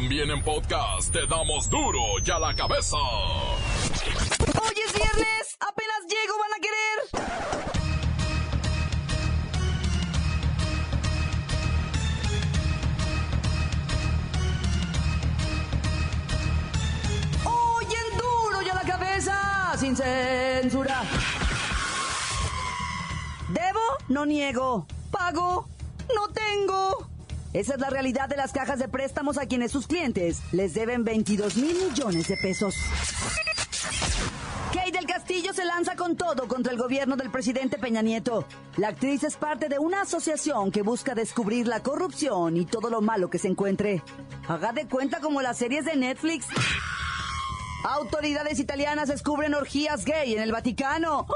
También en podcast te damos duro y a la cabeza. Hoy es viernes, apenas llego, van a querer. Hoy en duro y a la cabeza, sin censura. Debo, no niego. Pago, no tengo. Esa es la realidad de las cajas de préstamos a quienes sus clientes les deben 22 mil millones de pesos. Kate del Castillo se lanza con todo contra el gobierno del presidente Peña Nieto. La actriz es parte de una asociación que busca descubrir la corrupción y todo lo malo que se encuentre. Haga de cuenta como las series de Netflix. Autoridades italianas descubren orgías gay en el Vaticano.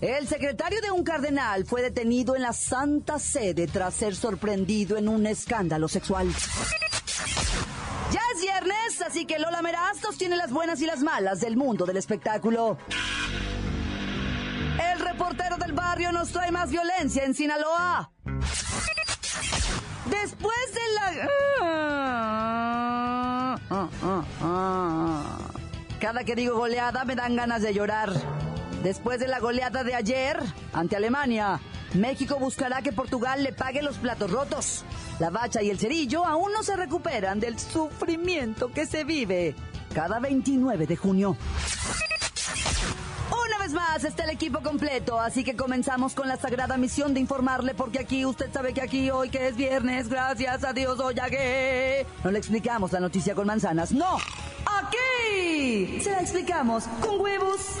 El secretario de un cardenal fue detenido en la Santa Sede tras ser sorprendido en un escándalo sexual. Ya es viernes, así que Lola Merastos tiene las buenas y las malas del mundo del espectáculo. El reportero del barrio nos trae más violencia en Sinaloa. Después de la... Cada que digo goleada me dan ganas de llorar. Después de la goleada de ayer ante Alemania, México buscará que Portugal le pague los platos rotos. La bacha y el cerillo aún no se recuperan del sufrimiento que se vive cada 29 de junio. Una vez más está el equipo completo, así que comenzamos con la sagrada misión de informarle, porque aquí usted sabe que aquí hoy que es viernes, gracias a Dios hoy que no le explicamos la noticia con manzanas, no, aquí se la explicamos con huevos.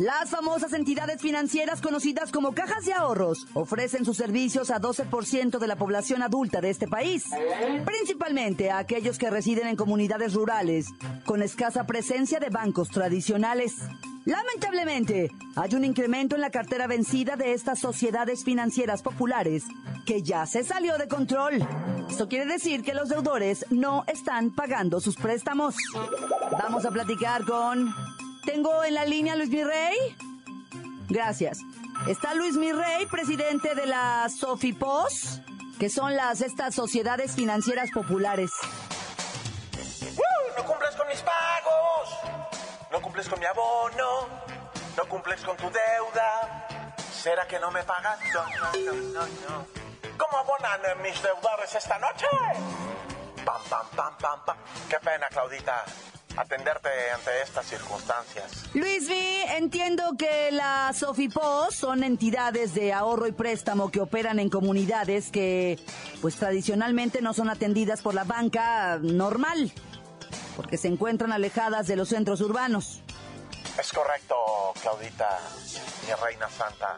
Las famosas entidades financieras conocidas como cajas de ahorros ofrecen sus servicios a 12% de la población adulta de este país, principalmente a aquellos que residen en comunidades rurales con escasa presencia de bancos tradicionales. Lamentablemente, hay un incremento en la cartera vencida de estas sociedades financieras populares que ya se salió de control. Esto quiere decir que los deudores no están pagando sus préstamos. Vamos a platicar con tengo en la línea Luis Mirrey. Gracias. Está Luis Mirrey, presidente de la Sofipos, que son las estas sociedades financieras populares. No cumples con mis pagos, no cumples con mi abono, no cumples con tu deuda. ¿Será que no me pagas? No, no, no, no. ¿Cómo abonan mis deudores esta noche? Pam, pam, pam, pam, pam. Qué pena, Claudita, atenderte ante estas circunstancias. Luis V, entiendo que la Sofipos son entidades de ahorro y préstamo que operan en comunidades que, pues tradicionalmente no son atendidas por la banca normal, porque se encuentran alejadas de los centros urbanos. Es correcto, Claudita, mi reina santa.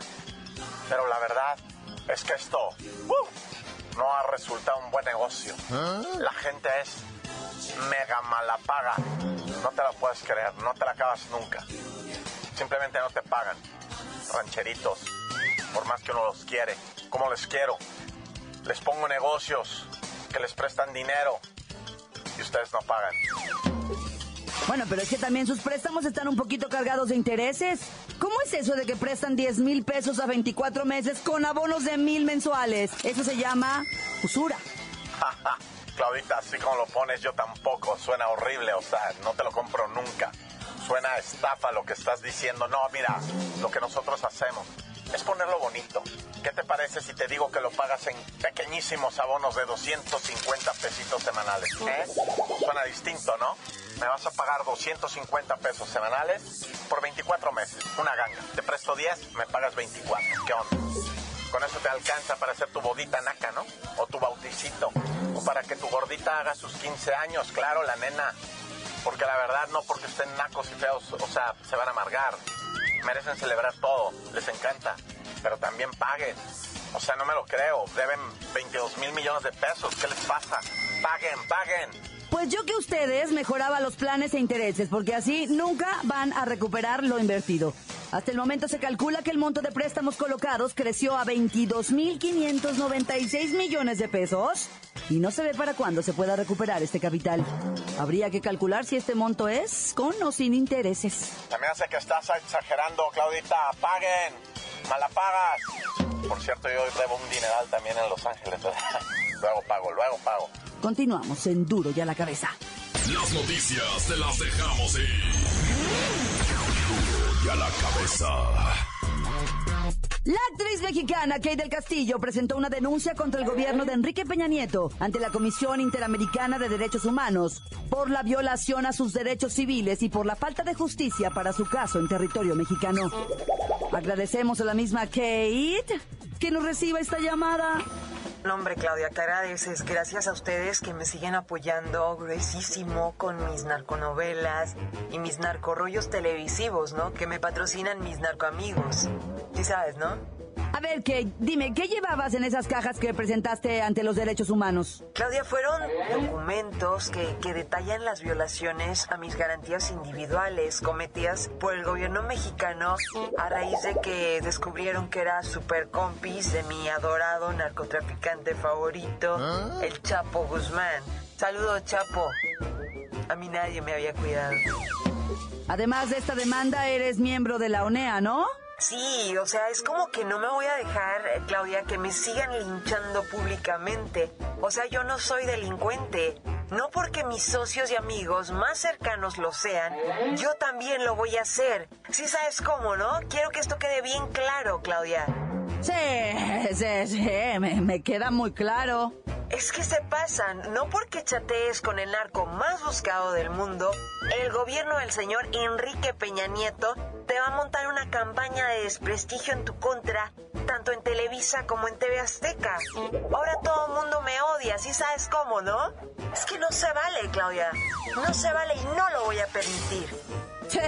Pero la verdad es que esto ¡uh! no ha resultado un buen negocio. La gente es mega mala paga. No te la puedes creer, no te la acabas nunca. Simplemente no te pagan. Rancheritos, por más que uno los quiere. como les quiero? Les pongo negocios que les prestan dinero y ustedes no pagan. Bueno, pero es que también sus préstamos están un poquito cargados de intereses. ¿Cómo es eso de que prestan 10 mil pesos a 24 meses con abonos de mil mensuales? Eso se llama usura. Claudita, así como lo pones, yo tampoco. Suena horrible, o sea, no te lo compro nunca. Suena estafa lo que estás diciendo. No, mira, lo que nosotros hacemos es ponerlo bonito. ¿Qué te parece si te digo que lo pagas en pequeñísimos abonos de 250 pesitos semanales? ¿Eh? Suena distinto, ¿no? Me vas a pagar 250 pesos semanales por 24 meses. Una ganga. Te presto 10, me pagas 24. ¿Qué onda? Con eso te alcanza para hacer tu bodita naca, ¿no? O tu bauticito. O para que tu gordita haga sus 15 años, claro, la nena. Porque la verdad, no porque estén nacos y feos, o sea, se van a amargar. Merecen celebrar todo, les encanta. Pero también paguen. O sea, no me lo creo. Deben 22 mil millones de pesos. ¿Qué les pasa? Paguen, paguen. Pues yo que ustedes mejoraba los planes e intereses, porque así nunca van a recuperar lo invertido. Hasta el momento se calcula que el monto de préstamos colocados creció a 22.596 millones de pesos y no se ve para cuándo se pueda recuperar este capital. Habría que calcular si este monto es con o sin intereses. Se me hace que estás exagerando, Claudita. ¡Paguen! ¡Mala pagas! Por cierto, yo debo un dineral también en Los Ángeles. luego pago, luego pago. Continuamos en Duro y a la cabeza. Las noticias te las dejamos ir. Y a la cabeza. La actriz mexicana Kate del Castillo presentó una denuncia contra el gobierno de Enrique Peña Nieto ante la Comisión Interamericana de Derechos Humanos por la violación a sus derechos civiles y por la falta de justicia para su caso en territorio mexicano. Agradecemos a la misma Kate que nos reciba esta llamada. No, hombre, Claudia, te agradeces. Gracias a ustedes que me siguen apoyando gruesísimo con mis narconovelas y mis narcorollos televisivos, ¿no? Que me patrocinan mis narcoamigos. Sí sabes, ¿no? A ver, Kate, dime, ¿qué llevabas en esas cajas que presentaste ante los derechos humanos? Claudia, fueron documentos que, que detallan las violaciones a mis garantías individuales cometidas por el gobierno mexicano a raíz de que descubrieron que era super compis de mi adorado narcotraficante favorito, el Chapo Guzmán. Saludos, Chapo. A mí nadie me había cuidado. Además de esta demanda, eres miembro de la ONEA, ¿no? Sí, o sea, es como que no me voy a dejar, eh, Claudia, que me sigan linchando públicamente. O sea, yo no soy delincuente. No porque mis socios y amigos más cercanos lo sean, yo también lo voy a hacer. Sí sabes cómo, ¿no? Quiero que esto quede bien claro, Claudia. Sí, sí, sí, me, me queda muy claro. Es que se pasan, no porque chatees con el narco más buscado del mundo, el gobierno del señor Enrique Peña Nieto te va a montar una campaña de desprestigio en tu contra, tanto en Televisa como en TV Azteca. Ahora todo el mundo me odia, ¿sí sabes cómo, no? Es que no se vale, Claudia. No se vale y no lo voy a permitir. Sí,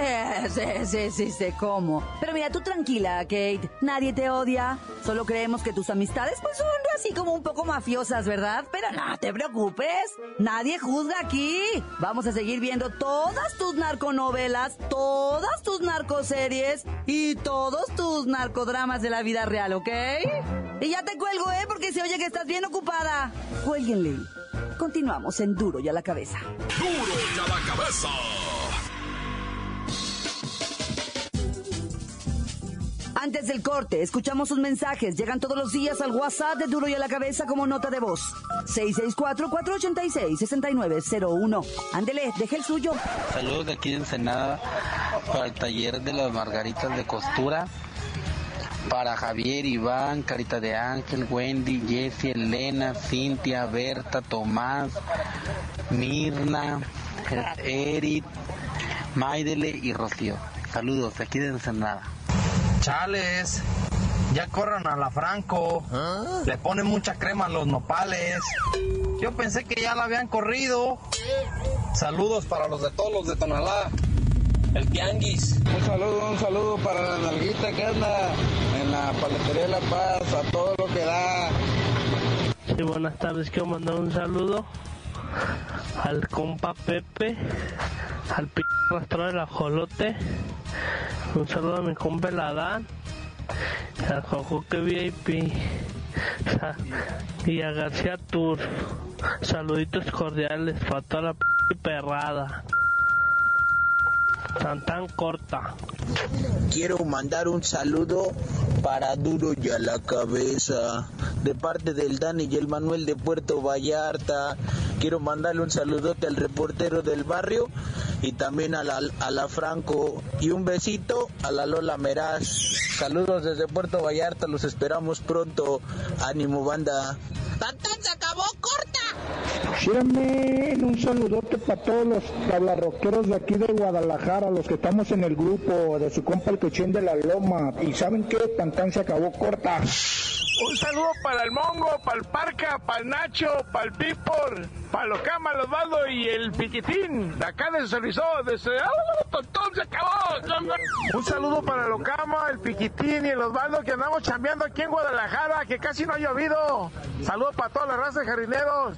sí, sí, sí, sé cómo. Pero mira, tú tranquila, Kate. Nadie te odia. Solo creemos que tus amistades pues son así como un poco mafiosas, ¿verdad? Pero no te preocupes. Nadie juzga aquí. Vamos a seguir viendo todas tus narconovelas, todas tus narcoseries y todos tus narcodramas de la vida real, ¿ok? Y ya te cuelgo, ¿eh? Porque se oye que estás bien ocupada. Cuélguenle. Continuamos en Duro y a la cabeza. Duro y a la cabeza. Antes del corte, escuchamos sus mensajes. Llegan todos los días al WhatsApp de Duro y a la Cabeza como nota de voz. 664-486-6901. Ándele, deje el suyo. Saludos de aquí de Ensenada para el taller de las margaritas de costura. Para Javier, Iván, Carita de Ángel, Wendy, Jessie, Elena, Cintia, Berta, Tomás, Mirna, Eric, Maidele y Rocío. Saludos de aquí de Ensenada. Chales, ya corran a la Franco. Le ponen mucha crema a los nopales. Yo pensé que ya la habían corrido. Saludos para los de todos los de Tonalá. El Tianguis. Un saludo, un saludo para la nalguita que anda en la paletería de La Paz, a todo lo que da. Sí, buenas tardes, quiero mandar un saludo al compa Pepe, al p rastro del ajolote, un saludo a mi compa el Adán, al Jojoque VIP y a García Tour. Saluditos cordiales para toda la p perrada. Tan tan corta. Quiero mandar un saludo para Duro y a la cabeza, de parte del Dani y el Manuel de Puerto Vallarta. Quiero mandarle un saludote al reportero del barrio y también a la, a la Franco. Y un besito a la Lola Meraz. Saludos desde Puerto Vallarta, los esperamos pronto. Ánimo, banda. ¡Tantán se acabó, corta! Síganme un saludote para todos los tablarroqueros de aquí de Guadalajara, los que estamos en el grupo de su compa el cochín de la loma. Y saben que Tantán se acabó corta. Un saludo para el Mongo, para el Parca, para el Nacho, para el Pipor, para los Cama, los Baldo y el Piquitín, de acá de Servizó, de. ¡Ah, se acabó! Un saludo para el Ocama, el Piquitín y el Osvaldo que andamos chambeando aquí en Guadalajara, que casi no ha llovido. Saludos para toda la raza de jardíneros.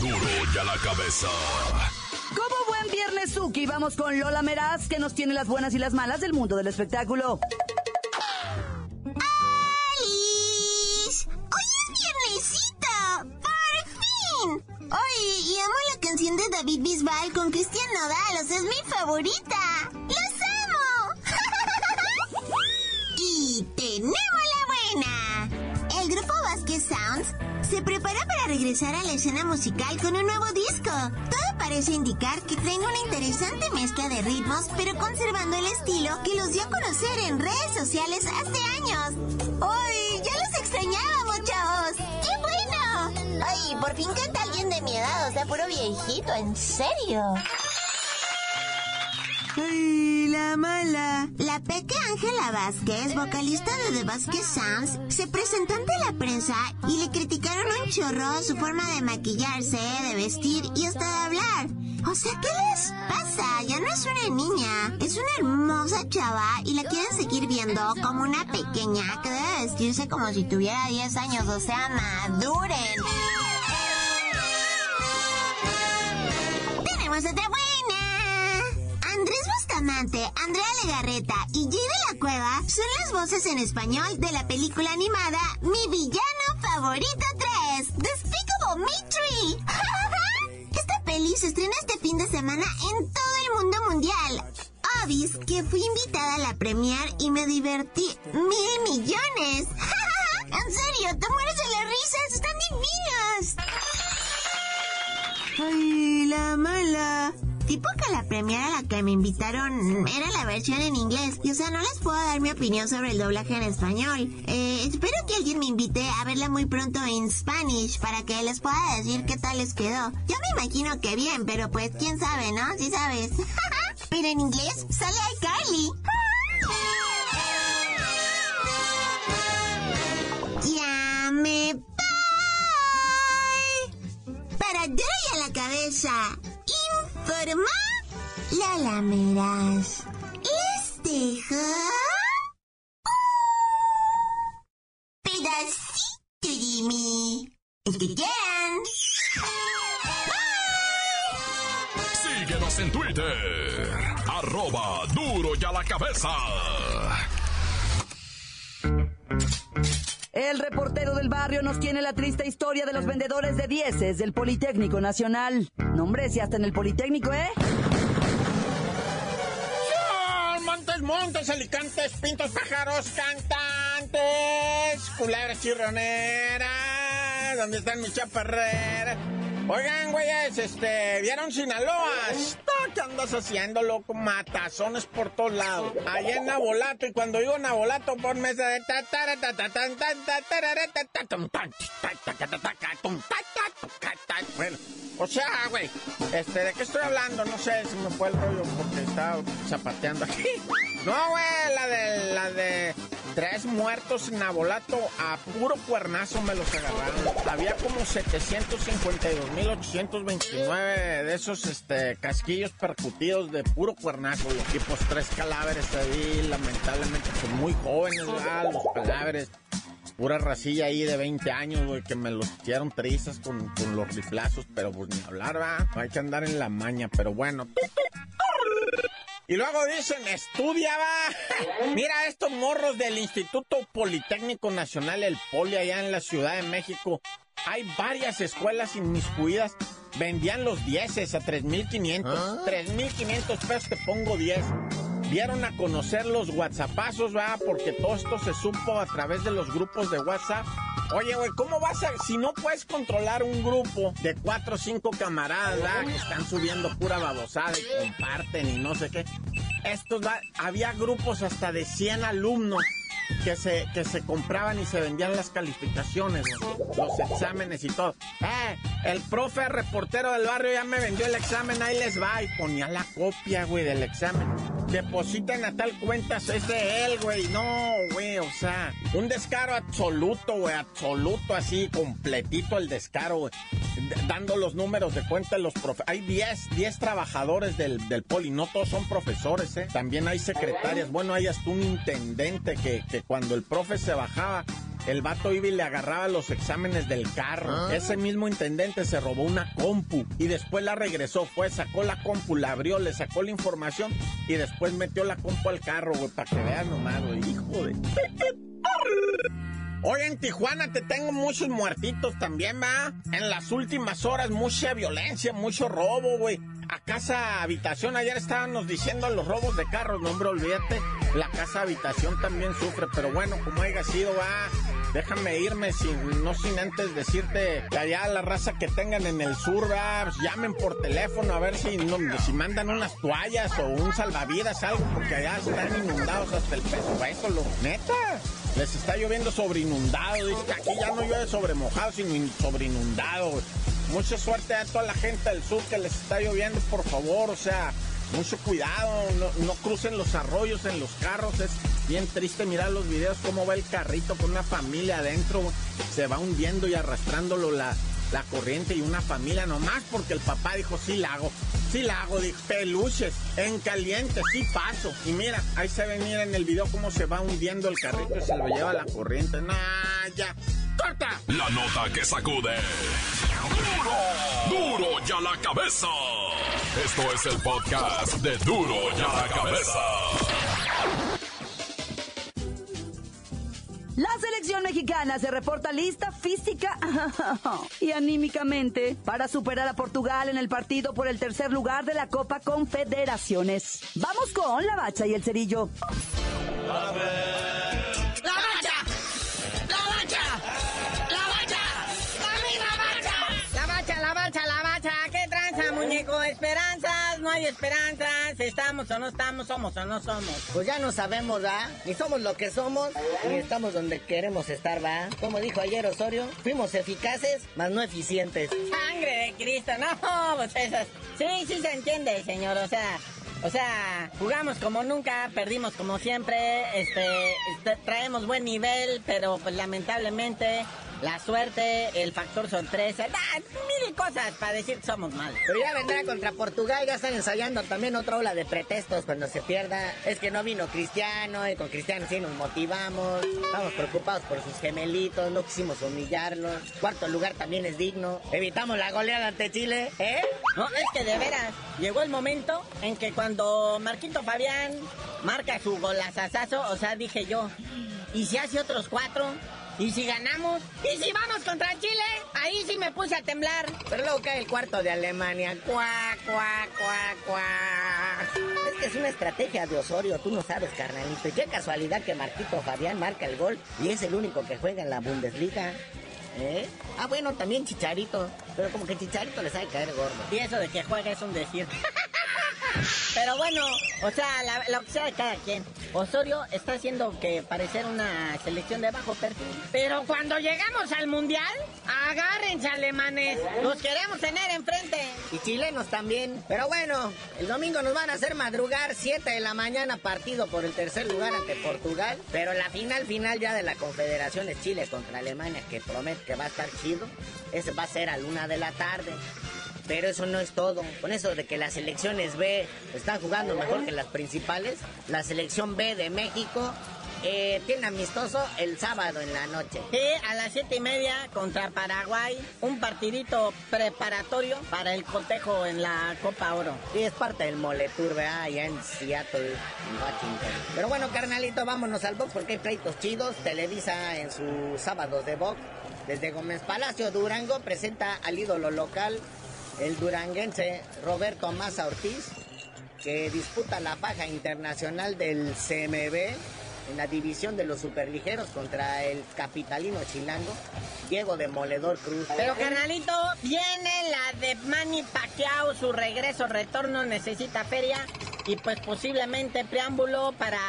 Duro y a la cabeza. Como buen viernes Suki, vamos con Lola Meraz, que nos tiene las buenas y las malas del mundo del espectáculo. ¡Alice! ¡Hoy es viernesito! ¡Por fin! ¡Ay! Y amo la canción de David Bisbal con Cristian Nodal, o sea, es mi favorita. Regresar a la escena musical con un nuevo disco. Todo parece indicar que traen una interesante mezcla de ritmos, pero conservando el estilo que los dio a conocer en redes sociales hace años. ¡Ay! ¡Ya los extrañábamos, chavos! ¡Qué bueno! Ay, por fin canta alguien de mi edad, o sea, puro viejito, en serio. ¡Ay, la mala! La peque Ángela Vázquez, vocalista de The Vázquez Sounds, se presentó ante la prensa y le criticaron un chorro su forma de maquillarse, de vestir y hasta de hablar. O sea, ¿qué les pasa? Ya no es una niña, es una hermosa chava y la quieren seguir viendo como una pequeña que debe vestirse como si tuviera 10 años, o sea, maduren. Tenemos otra buena. Bustamante, Andrea Legarreta y Jay de la Cueva son las voces en español de la película animada Mi Villano Favorito 3, Despicable Me 3. Esta peli se estrena este fin de semana en todo el mundo mundial. Obis que fui invitada a la premier y me divertí mil millones. en serio, te mueres de la risa, están divinas. Ay, la mala. Tipo que la premiere a la que me invitaron era la versión en inglés. Y o sea, no les puedo dar mi opinión sobre el doblaje en español. Eh, espero que alguien me invite a verla muy pronto en Spanish para que les pueda decir qué tal les quedó. Yo me imagino que bien, pero pues quién sabe, ¿no? Si sabes. pero en inglés sale iCarly. ya me voy. Para y a la cabeza. Informa la lameras. Les dejo un pedacito de mí. Síguenos en Twitter. Arroba duro y a la cabeza. El reportero del barrio nos tiene la triste historia de los vendedores de dieces del Politécnico Nacional. Nombre, si hasta en el Politécnico, ¿eh? Montes, montes, alicantes, pintos, pájaros, cantantes, culebras chirroneras, ¿dónde están mis chaparreras? Oigan, güeyes, este, ¿vieron Sinaloa? ¿Qué andas haciendo, loco? Matazones por todos lados. Allá en Nabolato, y cuando digo Nabolato, ponme esa de... Bueno, o sea, güey, este, ¿de qué estoy hablando? No sé, si me fue el rollo porque estaba zapateando aquí. No, güey, la de, la de tres muertos en Nabolato a puro cuernazo me los agarraron. Había como 752.829 de esos, este, casquillos percutidos de puro cuernazo. Los tipos tres cadáveres ahí, lamentablemente, pues muy jóvenes, ¿verdad? Los cadáveres pura racilla ahí de 20 años, güey, que me los hicieron trizas con, con los riflazos, pero pues ni hablar, va. No hay que andar en la maña, pero bueno. Y luego dicen, estudia, va. Mira estos morros del Instituto Politécnico Nacional, el Poli, allá en la Ciudad de México. Hay varias escuelas inmiscuidas. Vendían los 10 a 3.500. 3.500 pesos te pongo 10 dieron a conocer los WhatsAppazos, va, porque todo esto se supo a través de los grupos de WhatsApp. Oye, güey, ¿cómo vas a, si no puedes controlar un grupo de cuatro o cinco camaradas, ¿verdad? que están subiendo pura babosada y comparten y no sé qué? Estos, va, había grupos hasta de 100 alumnos que se, que se compraban y se vendían las calificaciones, los exámenes y todo. Eh, el profe reportero del barrio ya me vendió el examen, ahí les va. Y ponía la copia, güey, del examen. Depositan a tal cuenta, es de él, güey. No, güey, o sea, un descaro absoluto, güey, absoluto, así, completito el descaro, güey. Dando los números de cuenta los profes. Hay 10, 10 trabajadores del, del poli, no todos son profesores, ¿eh? También hay secretarias. Bueno, hay hasta un intendente que, que cuando el profe se bajaba, el vato iba y le agarraba los exámenes del carro. Ese mismo intendente se robó una compu y después la regresó. Fue, sacó la compu, la abrió, le sacó la información y después metió la compu al carro, güey, para que vean nomás, güey. Hijo de... Hoy en Tijuana te tengo muchos muertitos también, va. En las últimas horas, mucha violencia, mucho robo, güey. A casa habitación, ayer estábamos diciendo los robos de carros, no, hombre, olvídate. La casa habitación también sufre, pero bueno, como haya sido, va. Déjame irme sin, no sin antes decirte que allá la raza que tengan en el sur, pues llamen por teléfono a ver si, si mandan unas toallas o un salvavidas, algo, porque allá están inundados hasta el peso. Lo neta. Les está lloviendo sobre inundado. Dice que aquí ya no llueve sobre mojado, sino in- sobre inundado. Mucha suerte a toda la gente del sur que les está lloviendo, por favor. O sea, mucho cuidado. No, no crucen los arroyos en los carros. Es bien triste mirar los videos cómo va el carrito con una familia adentro. Se va hundiendo y arrastrándolo la, la corriente y una familia nomás porque el papá dijo, sí la hago. Sí la hago, dijo, peluches, en caliente, sí paso. Y mira, ahí se ve, mira en el video cómo se va hundiendo el carrito y se lo lleva la corriente. Nah, ya. ¡Corta! La nota que sacude. ¡Duro! ¡Duro ya la cabeza! Esto es el podcast de Duro ya la cabeza. La selección mexicana se reporta lista física y anímicamente para superar a Portugal en el partido por el tercer lugar de la Copa Confederaciones. Vamos con la bacha y el cerillo. ¡La hay esperanzas. Estamos o no estamos, somos o no somos. Pues ya no sabemos, ¿va? Ni somos lo que somos, ni estamos donde queremos estar, ¿va? Como dijo ayer Osorio, fuimos eficaces, mas no eficientes. Sangre de Cristo, no, pues esas. Sí, sí se entiende, señor, o sea. O sea, jugamos como nunca, perdimos como siempre, este, este, traemos buen nivel, pero pues lamentablemente la suerte, el factor sorpresa, da, mil cosas para decir que somos malos. Pero ya vendrá contra Portugal, ya están ensayando también otra ola de pretextos cuando se pierda. Es que no vino Cristiano, y con Cristiano sí nos motivamos. Estamos preocupados por sus gemelitos, no quisimos humillarlos. Cuarto lugar también es digno. Evitamos la goleada ante Chile, ¿eh? No, es que de veras, llegó el momento en que cuando Marquito Fabián marca su golazazazo, o sea, dije yo, ¿y si hace otros cuatro? ¿Y si ganamos? ¿Y si vamos contra Chile? Ahí sí me puse a temblar. Pero luego cae el cuarto de Alemania. Cuá, cuá, cuá, cuá. Es que es una estrategia de Osorio, tú no sabes, carnalito. Y qué casualidad que Marquito Fabián marca el gol y es el único que juega en la Bundesliga. ¿Eh? Ah, bueno, también Chicharito. Pero como que Chicharito le sabe caer gordo. Y eso de que juega es un decir. Pero bueno, o sea, la- lo que sea de cada quien. Osorio está haciendo que parecer una selección de bajo perfil. Pero cuando llegamos al mundial, agárrense alemanes. Los queremos tener enfrente. Y chilenos también. Pero bueno, el domingo nos van a hacer madrugar 7 de la mañana partido por el tercer lugar ante Portugal. Pero la final final ya de la Confederación es Chile contra Alemania, que promete que va a estar chido. Ese va a ser a luna de la tarde. Pero eso no es todo. Con eso de que las selecciones B están jugando mejor que las principales, la selección B de México eh, tiene amistoso el sábado en la noche. Sí, a las siete y media contra Paraguay. Un partidito preparatorio para el cotejo en la Copa Oro. Sí, es parte del Moletour, ¿verdad? Allá en Seattle, en Washington. Pero bueno, carnalito, vámonos al box porque hay pleitos chidos. Televisa en sus sábados de box. Desde Gómez Palacio, Durango, presenta al ídolo local, el duranguense Roberto Maza Ortiz, que disputa la faja internacional del CMB en la división de los superligeros contra el capitalino chilango, Diego Demoledor Cruz. Pero carnalito, viene la de Manny Pacquiao, su regreso, retorno, necesita feria y pues posiblemente preámbulo para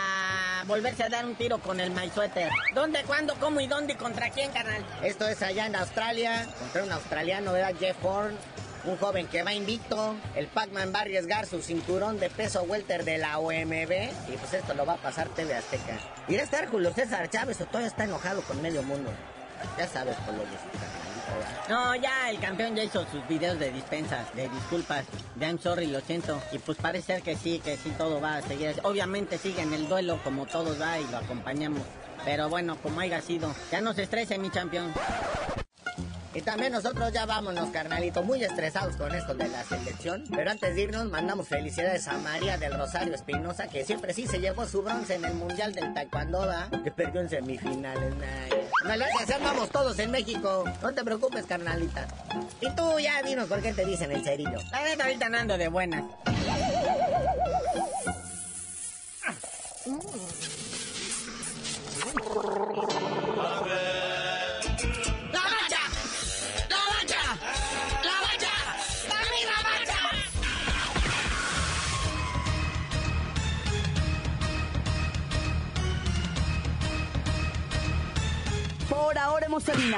volverse a dar un tiro con el MySweater. ¿Dónde, cuándo, cómo y dónde y contra quién, carnal? Esto es allá en Australia, contra un australiano, ¿verdad? Jeff Horn. Un joven que va invicto, el Pac-Man va a arriesgar su cinturón de peso welter de la OMB y pues esto lo va a pasar TV Azteca. Y a estar Julio César Chávez o todavía está enojado con medio mundo. Ya sabes, por lo que No, ya el campeón ya hizo sus videos de dispensas, de disculpas, de I'm sorry, lo siento. Y pues parece ser que sí, que sí todo va a seguir. Obviamente sigue en el duelo como todos va y lo acompañamos. Pero bueno, como haya sido, ya no se estrese mi campeón. Y también nosotros ya vámonos, carnalito, muy estresados con esto de la selección. Pero antes de irnos, mandamos felicidades a María del Rosario Espinosa, que siempre sí se llevó su bronce en el Mundial del Taekwondo, que perdió en semifinales. No, así andamos todos en México. No te preocupes, carnalita. Y tú ya dinos por qué te dicen el cerillo. La neta, ahorita no ando de buenas.